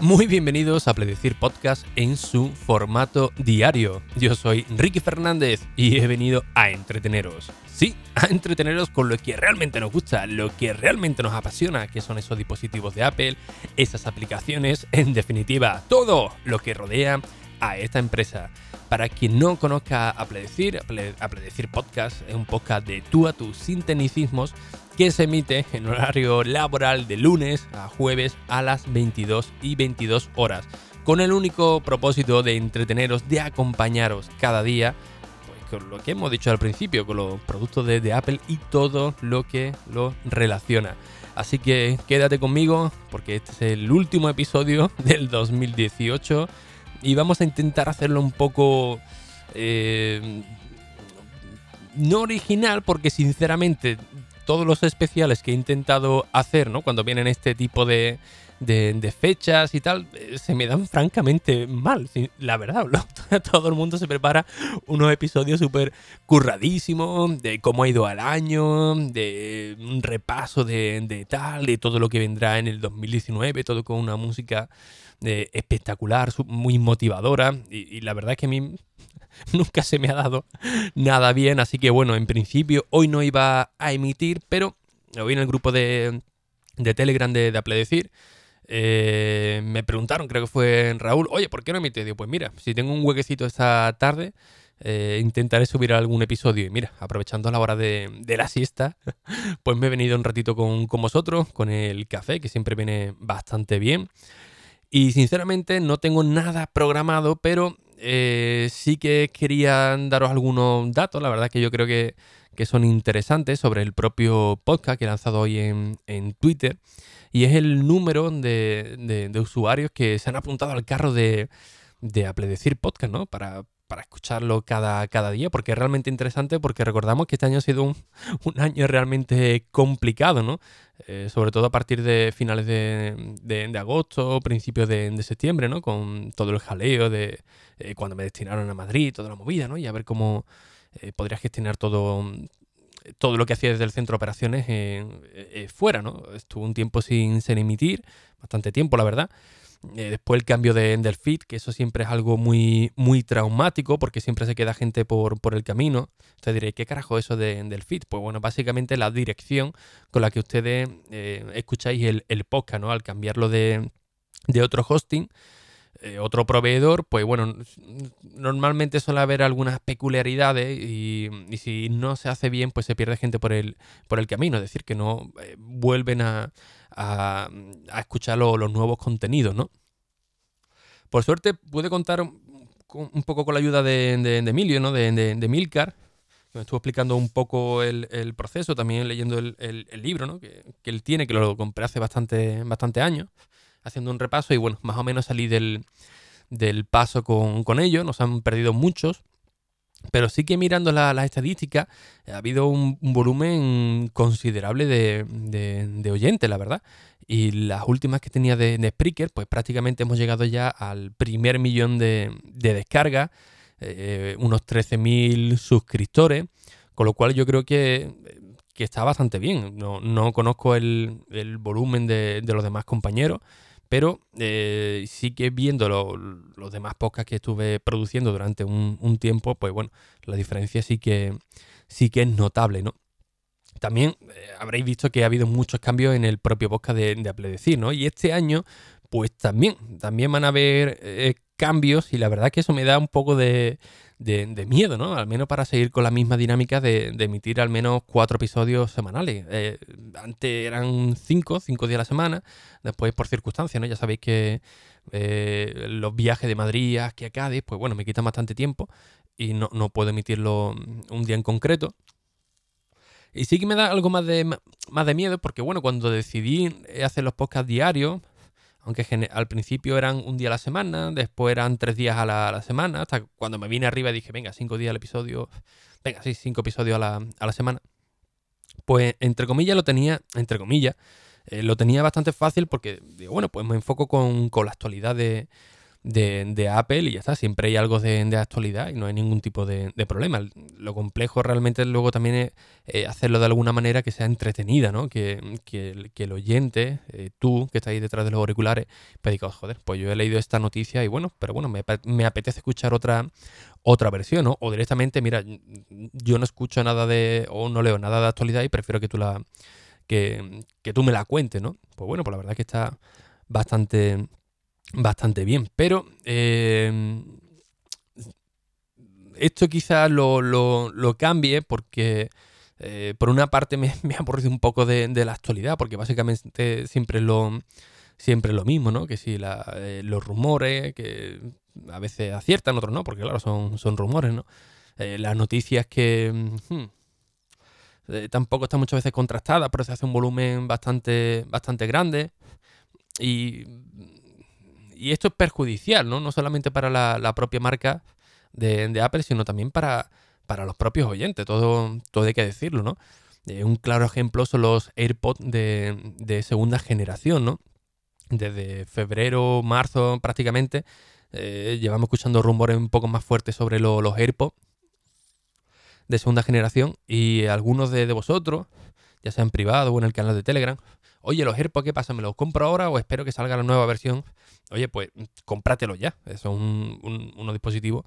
Muy bienvenidos a Predecir Podcast en su formato diario. Yo soy Ricky Fernández y he venido a entreteneros. Sí, a entreteneros con lo que realmente nos gusta, lo que realmente nos apasiona, que son esos dispositivos de Apple, esas aplicaciones, en definitiva, todo lo que rodea a esta empresa. Para quien no conozca a Predecir, a Predecir Podcast es un podcast de tú a tus sinteticismos que se emite en horario laboral de lunes a jueves a las 22 y 22 horas, con el único propósito de entreteneros, de acompañaros cada día, pues con lo que hemos dicho al principio, con los productos de, de Apple y todo lo que lo relaciona. Así que quédate conmigo porque este es el último episodio del 2018 y vamos a intentar hacerlo un poco... Eh, no original porque sinceramente todos los especiales que he intentado hacer, ¿no? Cuando vienen este tipo de, de, fechas y tal, eh, se me dan francamente mal, la verdad. Todo el mundo se prepara unos episodios súper curradísimos de cómo ha ido al año, de un repaso de, de, tal, de todo lo que vendrá en el 2019, todo con una música eh, espectacular, muy motivadora. Y, y la verdad es que a mí nunca se me ha dado nada bien. Así que bueno, en principio hoy no iba a emitir, pero hoy en el grupo de, de Telegram de, de Apple Decir. Eh, me preguntaron, creo que fue Raúl, oye, ¿por qué no emites? Digo, pues mira, si tengo un huequecito esta tarde, eh, intentaré subir algún episodio. Y mira, aprovechando la hora de, de la siesta, pues me he venido un ratito con, con, vosotros, con el café, que siempre viene bastante bien. Y sinceramente no tengo nada programado, pero eh, sí que quería daros algunos datos, la verdad que yo creo que, que son interesantes sobre el propio podcast que he lanzado hoy en, en Twitter. Y es el número de, de, usuarios que se han apuntado al carro de, de Podcast, ¿no? Para, para escucharlo cada, cada día, porque es realmente interesante, porque recordamos que este año ha sido un, un año realmente complicado, ¿no? Eh, sobre todo a partir de finales de, de, agosto, principios de, septiembre, ¿no? Con todo el jaleo de eh, cuando me destinaron a Madrid, toda la movida, ¿no? Y a ver cómo eh, podría gestionar todo, todo lo que hacía desde el centro de operaciones fuera, ¿no? Estuvo un tiempo sin, sin emitir, bastante tiempo, la verdad. Eh, después el cambio de, feed, que eso siempre es algo muy, muy traumático porque siempre se queda gente por, por el camino. Usted diré, ¿qué carajo eso de, feed? Pues bueno, básicamente la dirección con la que ustedes eh, escucháis el, el, podcast, ¿no? Al cambiarlo de, de otro hosting, eh, otro proveedor, pues bueno, normalmente suele haber algunas peculiaridades y, y, si no se hace bien, pues se pierde gente por el, por el camino, es decir, que no vuelven a, a, escuchar los nuevos contenidos, ¿no? Por suerte pude contar un, poco con la ayuda de, Emilio, ¿no? De, de, Milcar, que me estuvo explicando un poco el, proceso, también leyendo el, libro, ¿no? Que, él tiene, que lo compré hace bastante, bastante años, haciendo un repaso y bueno, más o menos salí del, paso con, con ellos, nos han perdido muchos. Pero sí que mirando las estadísticas, ha habido un, volumen considerable de, oyentes, la verdad. Y las últimas que tenía de, de, Spreaker, pues prácticamente hemos llegado ya al primer millón de, descargas, eh, unos 13.000 suscriptores, con lo cual yo creo que, está bastante bien. No, conozco el, el volumen de, los demás compañeros, pero eh, sí que viendo los demás podcasts que estuve produciendo durante un, tiempo, pues bueno, la diferencia sí que, sí que es notable, ¿no? También eh, habréis visto que ha habido muchos cambios en el propio podcast de, de ¿no? Y este año, pues también, también van a haber eh, cambios y la verdad que eso me da un poco de, miedo, ¿no? Al menos para seguir con la misma dinámica de, emitir al menos cuatro episodios semanales. Eh, antes eran cinco, cinco días a la semana, después por circunstancias, ¿no? Ya sabéis que eh, los viajes de Madrid a Cádiz, pues bueno, me quitan bastante tiempo y no, no puedo emitirlo un día en concreto. Y sí que me da algo más de, más de miedo porque, bueno, cuando decidí hacer los podcasts diarios, aunque al principio eran un día a la semana, después eran tres días a la, semana, hasta cuando me vine arriba dije, venga, cinco días al episodio, venga, sí, cinco episodios a la, a la semana. Pues entre comillas lo tenía, entre comillas, eh, lo tenía bastante fácil porque, digo, bueno, pues me enfoco con, con la actualidad de, de, Apple y ya está, siempre hay algo de, actualidad y no hay ningún tipo de, problema. Lo complejo realmente luego también es eh, hacerlo de alguna manera que sea entretenida, ¿no? Que, el, oyente, eh, tú que estás ahí detrás de los auriculares, pues digas, joder, pues yo he leído esta noticia y bueno, pero bueno, me, apetece escuchar otra, otra versión, ¿no? O directamente, mira, yo no escucho nada de, o no leo nada de actualidad y prefiero que tú la, que, que tú me la cuentes, ¿no? Pues bueno, pues la verdad es que está bastante bastante bien. Pero eh, esto quizás lo, cambie porque eh, por una parte me, ha aburrido un poco de, la actualidad, porque básicamente siempre es lo, siempre lo mismo, ¿no? Que si eh, los rumores, que a veces aciertan, otros no, porque claro, son, son rumores, ¿no? las noticias que hmm, tampoco están muchas veces contrastadas, pero se hace un volumen bastante, bastante grande. Y y esto es perjudicial, ¿no? No solamente para la, propia marca de, Apple, sino también para, para los propios oyentes. Todo, todo hay que decirlo, ¿no? Eh, un claro ejemplo son los AirPods de, segunda generación, ¿no? Desde febrero, marzo prácticamente, eh, llevamos escuchando rumores un poco más fuertes sobre los AirPods de segunda generación y algunos de, de, vosotros, ya sea en privado o en el canal de Telegram, oye, los AirPods, ¿qué pasa? ¿Me los compro ahora o espero que salga la nueva versión? Oye, pues cómpratelo ya. Es un, un, dispositivo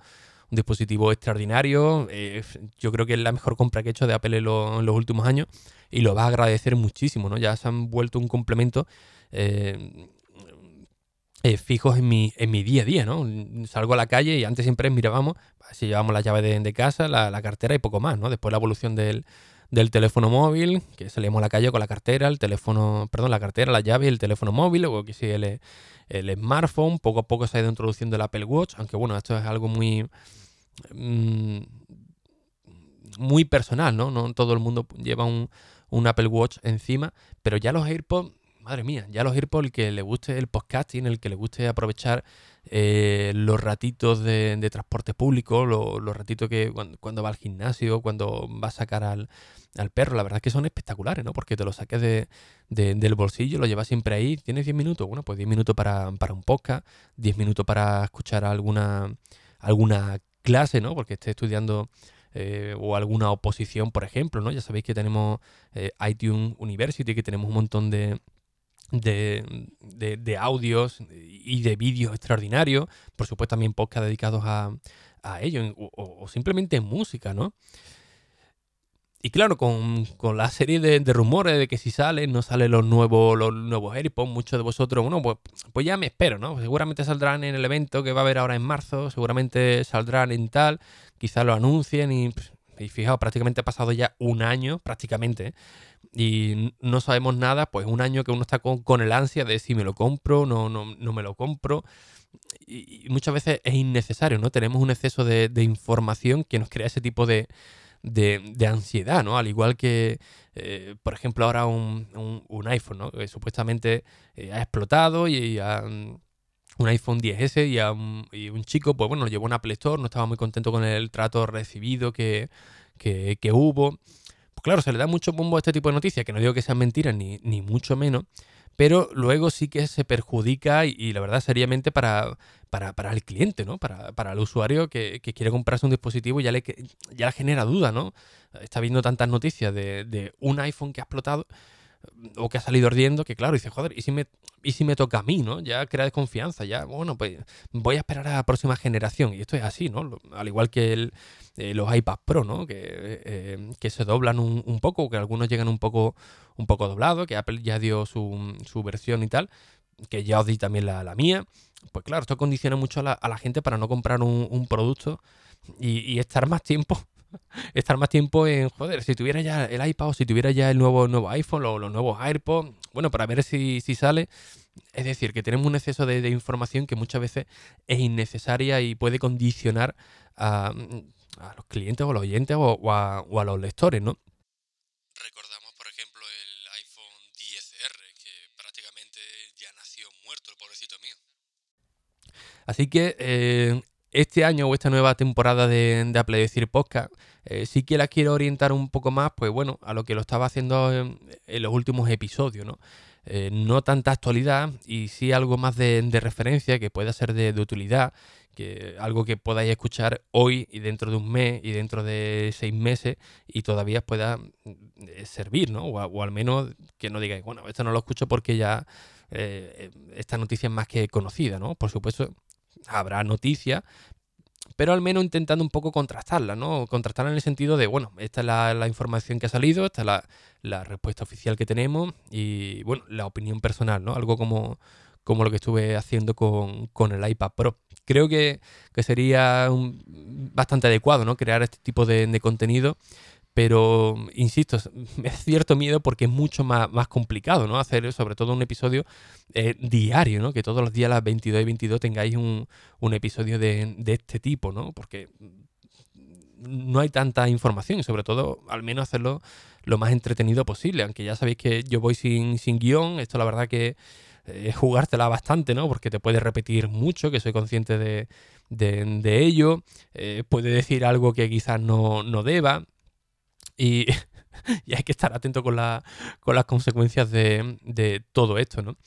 un dispositivo extraordinario. Eh, yo creo que es la mejor compra que he hecho de Apple en, los últimos años y lo va a agradecer muchísimo, ¿no? Ya se han vuelto un complemento eh, eh, fijos en mi, en mi día a día, ¿no? Salgo a la calle y antes siempre mirábamos si llevamos la llave de, casa, la, la, cartera y poco más, ¿no? Después la evolución del, del teléfono móvil, que salíamos a la calle con la cartera, el teléfono, perdón, la cartera, la llave y el teléfono móvil, o que si el, el smartphone, poco a poco se ha ido introduciendo el Apple Watch, aunque bueno, esto es algo muy... Mm, muy personal, ¿no? No todo el mundo lleva un, un Apple Watch encima, pero ya los AirPods madre mía, ya los AirPods, el que le guste el podcasting, el que le guste aprovechar eh, los ratitos de, transporte público, los ratitos que cuando, va al gimnasio, cuando va a sacar al, perro, la verdad es que son espectaculares, ¿no? Porque te lo saques de, del bolsillo, lo llevas siempre ahí, tienes 10 minutos, bueno, pues 10 minutos para, un podcast, 10 minutos para escuchar alguna, alguna clase, ¿no? Porque esté estudiando... Eh, o alguna oposición, por ejemplo, ¿no? Ya sabéis que tenemos eh, iTunes University, que tenemos un montón de, de, audios y de vídeos extraordinarios, por supuesto también podcast dedicados a, a ello, o, simplemente música, ¿no? Y claro, con, la serie de, rumores de que si salen, no salen los nuevos, los nuevos AirPods, muchos de vosotros, bueno, pues, pues ya me espero, ¿no? Seguramente saldrán en el evento que va a haber ahora en marzo, seguramente saldrán en tal, quizá lo anuncien y, y fijaos, prácticamente ha pasado ya un año, prácticamente. Y no sabemos nada, pues un año que uno está con, el ansia de si me lo compro, no, no, no me lo compro. Y, muchas veces es innecesario, ¿no? Tenemos un exceso de, información que nos crea ese tipo de, ansiedad, ¿no? Al igual que, eh, por ejemplo, ahora un, iPhone, ¿no? Que supuestamente eh, ha explotado y, un iPhone 10S y, un, y, un, chico, pues bueno, lo llevó a un Apple Store, no estaba muy contento con el trato recibido que, que hubo. Pues claro, se le da mucho bombo a este tipo de noticias, que no digo que sean mentiras ni, ni mucho menos, pero luego sí que se perjudica y, la verdad seriamente para, para, el cliente, ¿no? Para, el usuario que, quiere comprarse un dispositivo y ya le, ya le genera duda, ¿no? Está viendo tantas noticias de, de un iPhone que ha explotado o que ha salido ardiendo, que claro, dice, joder, ¿y si me, y si me toca a mí, ¿no? Ya crea desconfianza, ya, bueno, pues voy a esperar a la próxima generación. Y esto es así, ¿no? Al igual que el, eh, los iPads Pro, ¿no? Que, eh, que se doblan un, poco, que algunos llegan un poco, un poco doblados, que Apple ya dio su, su versión y tal, que ya os di también la, la mía. Pues claro, esto condiciona mucho a la, gente para no comprar un, un producto y, estar más tiempo estar más tiempo en, joder, si tuviera ya el iPad o si tuviera ya el nuevo, nuevo iPhone o los nuevos AirPods, bueno, para ver si, sale. Es decir, que tenemos un exceso de, información que muchas veces es innecesaria y puede condicionar a, los clientes o a los oyentes o, a, o a los lectores, ¿no? Recordamos, por ejemplo, el iPhone 10R, que prácticamente ya nació muerto, el pobrecito mío. Así que eh, este año o esta nueva temporada de, Apple Decir Podcast, sí que la quiero orientar un poco más, pues bueno, a lo que lo estaba haciendo en, los últimos episodios, ¿no? eh, no tanta actualidad y sí algo más de, referencia que pueda ser de, utilidad, que algo que podáis escuchar hoy y dentro de un mes y dentro de seis meses y todavía pueda eh, servir, ¿no? O, al menos que no digáis, bueno, esto no lo escucho porque ya eh, esta noticia es más que conocida, ¿no? Por supuesto, habrá noticias, pero al menos intentando un poco contrastarla, ¿no? Contrastarla en el sentido de, bueno, esta es la, información que ha salido, esta es la, respuesta oficial que tenemos y, bueno, la opinión personal, ¿no? Algo como, como lo que estuve haciendo con, el iPad Pro. Creo que, sería bastante adecuado, ¿no? Crear este tipo de contenido pero, insisto, da cierto miedo porque es mucho más, más complicado, ¿no? Hacer sobre todo un episodio eh, diario, ¿no? Que todos los días a las 22 y 22 tengáis un, episodio de, este tipo, ¿no? Porque no hay tanta información y sobre todo al menos hacerlo lo más entretenido posible. Aunque ya sabéis que yo voy sin, sin guion, esto la verdad que es jugártela bastante, ¿no? Porque te puede repetir mucho, que soy consciente de, ello. Eh, puede decir algo que quizás no, no deba. Y, hay que estar atento con, las consecuencias de, todo esto, ¿no?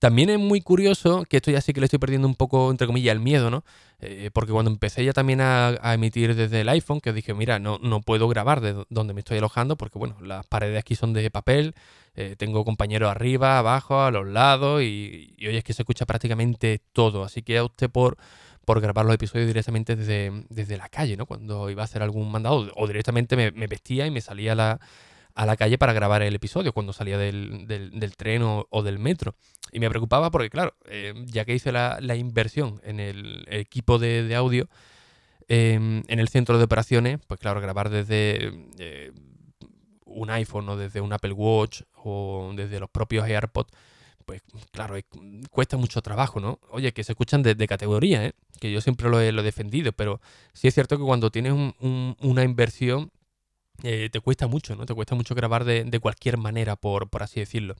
También es muy curioso, que esto ya sí que le estoy perdiendo un poco, entre comillas, el miedo, ¿no? Eh, porque cuando empecé ya también a, emitir desde el iPhone, que dije, mira, no, no puedo grabar de donde me estoy alojando, porque bueno, las paredes aquí son de papel, eh, tengo compañeros arriba, abajo, a los lados, y, y hoy es que se escucha prácticamente todo. Así que usted por por grabar los episodios directamente desde, la calle, ¿no? Cuando iba a hacer algún mandado o directamente me, vestía y me salía a la, a la, calle para grabar el episodio cuando salía del, tren o, del metro. Y me preocupaba porque, claro, eh, ya que hice la, inversión en el, equipo de, audio em, en el centro de operaciones, pues claro, grabar desde eh, un iPhone o desde un Apple Watch o desde los propios AirPods pues claro, cuesta mucho trabajo, ¿no? Oye, que se escuchan de, categoría, ¿eh? Que yo siempre lo he, defendido, pero sí es cierto que cuando tienes una inversión eh, te cuesta mucho, ¿no? Te cuesta mucho grabar de, cualquier manera, por, así decirlo.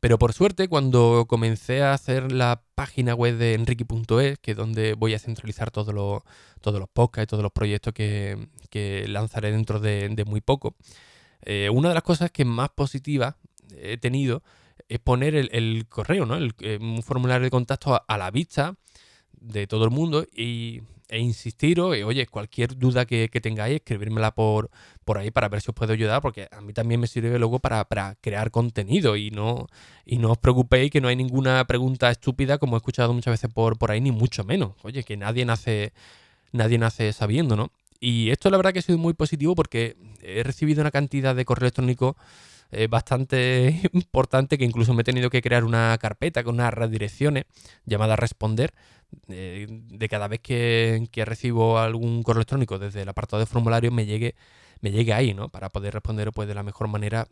Pero por suerte, cuando comencé a hacer la página web de enrique.es, que es donde voy a centralizar todos los, todos los podcasts y todos los proyectos que, lanzaré dentro de, muy poco, eh, una de las cosas que más positivas he tenido es poner el, correo, ¿no? Eh, un formulario de contacto a, la vista de todo el mundo y, e insistiros, oye, cualquier duda que, tengáis, escribírmela por, por ahí para ver si os puedo ayudar, porque a mí también me sirve luego para, crear contenido y no, y no os preocupéis que no hay ninguna pregunta estúpida como he escuchado muchas veces por, por ahí, ni mucho menos. Oye, que nadie nace, nadie nace sabiendo, ¿no? Y esto la verdad que ha sido muy positivo porque he recibido una cantidad de correo electrónico eh, bastante importante que incluso me he tenido que crear una carpeta con unas redirecciones llamada responder eh, de cada vez que, recibo algún correo electrónico desde el apartado de formulario me llegue, me llegue ahí, ¿no? Para poder responder pues, de la mejor manera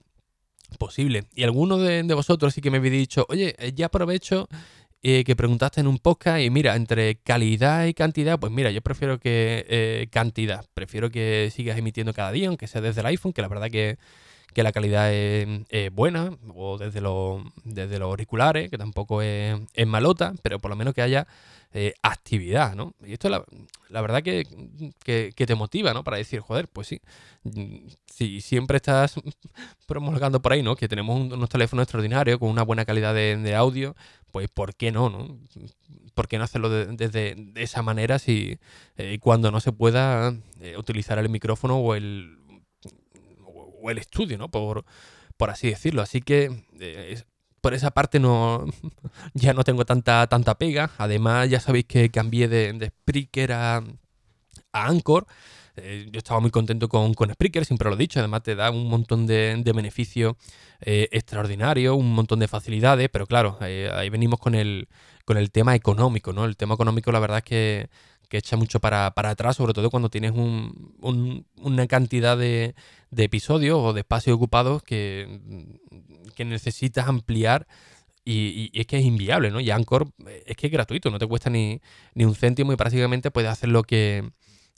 posible. Y algunos de, vosotros sí que me habéis dicho, oye, eh, ya aprovecho que preguntaste en un podcast y mira, entre calidad y cantidad, pues mira, yo prefiero que cantidad, prefiero que sigas emitiendo cada día, aunque sea desde el iPhone, que la verdad que que la calidad es, buena, o desde, los, desde los auriculares, que tampoco es, malota, pero por lo menos que haya eh, actividad, ¿no? Y esto la, la verdad que, te motiva, ¿no? Para decir, joder, pues sí, si siempre estás promulgando por ahí, ¿no? Que tenemos unos teléfonos extraordinarios con una buena calidad de, audio, pues ¿por qué no, no? ¿Por qué no hacerlo desde de, esa manera si eh, cuando no se pueda eh, utilizar el micrófono o el o el estudio, ¿no? Por, por así decirlo. Así que eh, por esa parte no ya no tengo tanta, tanta pega. Además, ya sabéis que cambié de, de Spreaker a, a Anchor. Eh, yo estaba muy contento con, con, Spreaker, siempre lo he dicho. Además, te da un montón de, beneficios eh, extraordinarios, un montón de facilidades. Pero claro, ahí venimos con el, con el tema económico, ¿no? El tema económico, la verdad es que que echa mucho para, atrás, sobre todo cuando tienes una cantidad de, episodios o de espacios ocupados que, que necesitas ampliar y, es que es inviable, ¿no? Y Anchor eh, es que es gratuito, no te cuesta ni, un céntimo y prácticamente puedes hacer lo que...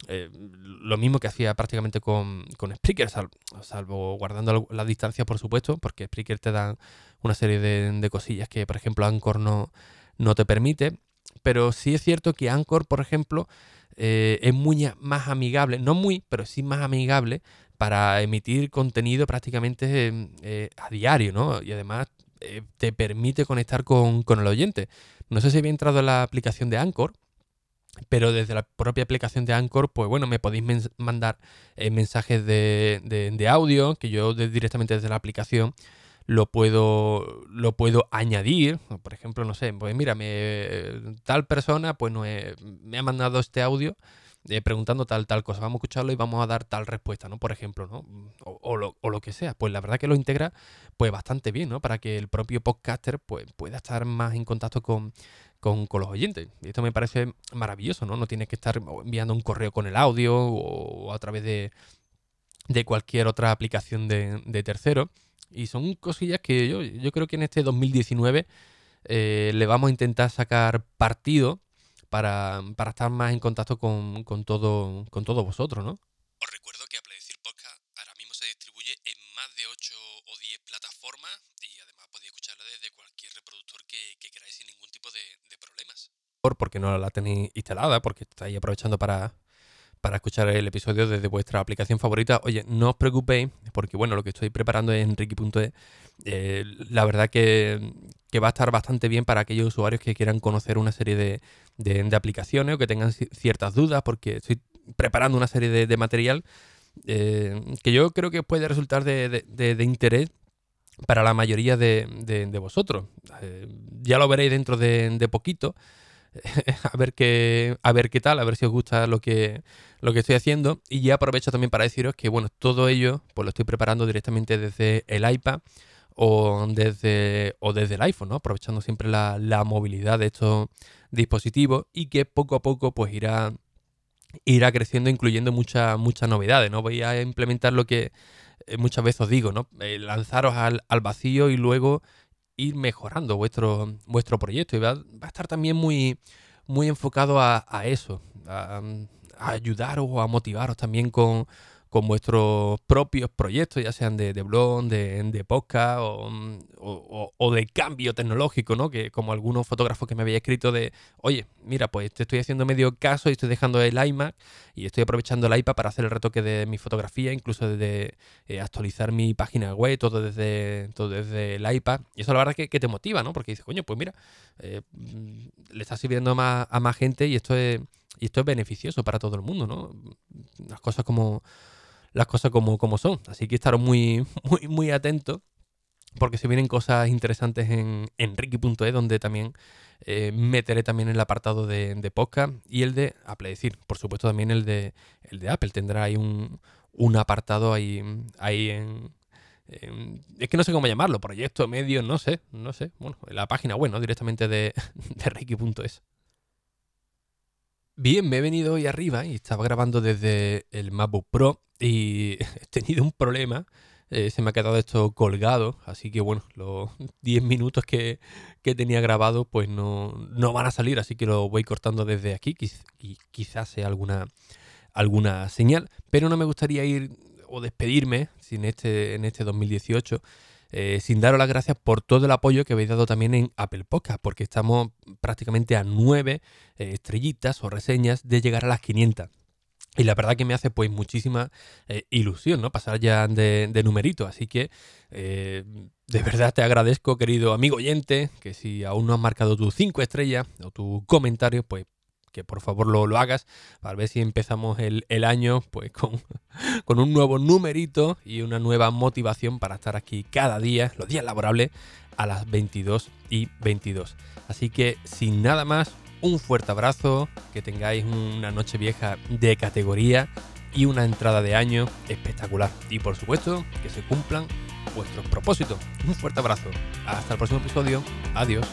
Eh, lo mismo que hacía prácticamente con, con Spreaker, salvo, guardando la distancia, por supuesto, porque Spreaker te da una serie de, cosillas que, por ejemplo, Anchor no, no te permite pero sí es cierto que Anchor, por ejemplo, eh, es muy más amigable, no muy, pero sí más amigable para emitir contenido prácticamente eh, a diario, ¿no? Y además eh, te permite conectar con, con el oyente. No sé si había entrado en la aplicación de Anchor, pero desde la propia aplicación de Anchor, pues bueno, me podéis mandar mensajes de, audio que yo directamente desde la aplicación lo puedo, lo puedo añadir. Por ejemplo, no sé, pues mira, tal persona pues me ha mandado este audio eh, preguntando tal, tal cosa. Vamos a escucharlo y vamos a dar tal respuesta, ¿no? Por ejemplo, ¿no? O, lo, que sea. Pues la verdad que lo integra pues bastante bien, ¿no? Para que el propio podcaster pues, pueda estar más en contacto con, los oyentes. Y esto me parece maravilloso, ¿no? No tienes que estar enviando un correo con el audio o, a través de, cualquier otra aplicación de, de tercero. Y son cosillas que yo, yo creo que en este 2019 eh, le vamos a intentar sacar partido para, estar más en contacto con, todo, con todos vosotros, ¿no? Os recuerdo que Apple Decir Podcast ahora mismo se distribuye en más de 8 o 10 plataformas y además podéis escucharla desde cualquier reproductor que, queráis sin ningún tipo de, de problemas. Porque no la tenéis instalada, porque estáis aprovechando para, para escuchar el episodio desde vuestra aplicación favorita. Oye, no os preocupéis, porque bueno, lo que estoy preparando en Ricky.es, eh, la verdad que, va a estar bastante bien para aquellos usuarios que quieran conocer una serie de, aplicaciones o que tengan ciertas dudas, porque estoy preparando una serie de, material eh, que yo creo que puede resultar de, interés para la mayoría de, vosotros. Eh, ya lo veréis dentro de poquito. a ver qué a ver qué tal, a ver si os gusta lo que lo que estoy haciendo y ya aprovecho también para deciros que bueno, todo ello pues lo estoy preparando directamente desde el iPad o desde o desde el iPhone, ¿no? Aprovechando siempre la, movilidad de estos dispositivos y que poco a poco pues irá irá creciendo incluyendo muchas muchas novedades, ¿no? Voy a implementar lo que eh, muchas veces os digo, ¿no? Eh, lanzaros al, al vacío y luego ir mejorando vuestro, vuestro proyecto y va, a estar también muy, muy enfocado a, eso, a, a ayudaros o a motivaros también con, con vuestros propios proyectos, ya sean de, blog, de, podcast o, de cambio tecnológico, ¿no? Que como algunos fotógrafos que me había escrito de, oye, mira, pues te estoy haciendo medio caso y estoy dejando el iMac y estoy aprovechando el iPad para hacer el retoque de mi fotografía, incluso de eh, actualizar mi página web, todo desde, todo desde el iPad. Y eso la verdad que, que te motiva, ¿no? Porque dices, coño, pues mira, eh, le está sirviendo más, a más gente y esto es, y esto es beneficioso para todo el mundo, ¿no? Las cosas como las cosas como, como son. Así que estaros muy, muy, muy atentos porque se vienen cosas interesantes en, en Ricky.es, donde también eh, meteré también el apartado de, de, podcast y el de Apple. decir, por supuesto, también el de, el de Apple. Tendrá ahí un, un apartado ahí, ahí en, Es que no sé cómo llamarlo, proyecto, medio, no sé, no sé. Bueno, en la página web, Directamente de, de Ricky.es. Bien, me he venido hoy arriba y estaba grabando desde el MacBook Pro y he tenido un problema. Eh, se me ha quedado esto colgado, así que bueno, los 10 minutos que, tenía grabado pues no, van a salir, así que lo voy cortando desde aquí, y quizás sea alguna, alguna señal, pero no me gustaría ir o despedirme sin este, en este 2018 eh, sin daros las gracias por todo el apoyo que habéis dado también en Apple Podcast, porque estamos prácticamente a nueve eh, estrellitas o reseñas de llegar a las 500. Y la verdad que me hace pues muchísima eh, ilusión, ¿no? Pasar ya de, numerito. Así que de verdad te agradezco, querido amigo oyente, que si aún no has marcado tus cinco estrellas o tu comentario, pues que por favor lo, lo hagas para ver si empezamos el, año pues con, con, un nuevo numerito y una nueva motivación para estar aquí cada día, los días laborables, a las 22 y 22. Así que sin nada más, un fuerte abrazo, que tengáis una noche vieja de categoría y una entrada de año espectacular. Y por supuesto, que se cumplan vuestros propósitos. Un fuerte abrazo. Hasta el próximo episodio. Adiós.